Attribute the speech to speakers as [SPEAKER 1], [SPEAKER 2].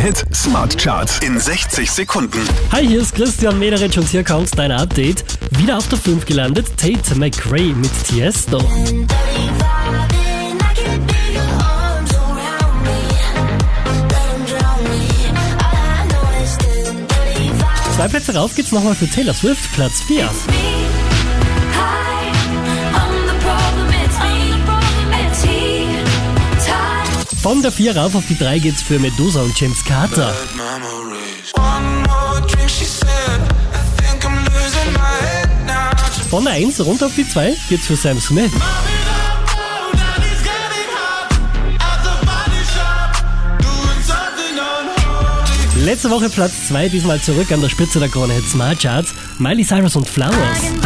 [SPEAKER 1] Hit Smart Charts in 60 Sekunden.
[SPEAKER 2] Hi, hier ist Christian Mederich und hier kommt dein Update. Wieder auf der 5 gelandet, Tate McRae mit Tiesto. Zwei Plätze rauf geht's nochmal für Taylor Swift, Platz 4. Von der 4 rauf auf die 3 geht's für Medusa und James Carter. Von der 1 runter auf die 2 geht's für Sam Smith. Letzte Woche Platz 2, diesmal zurück an der Spitze der Krone Hit Smart Charts. Miley Cyrus und Flowers.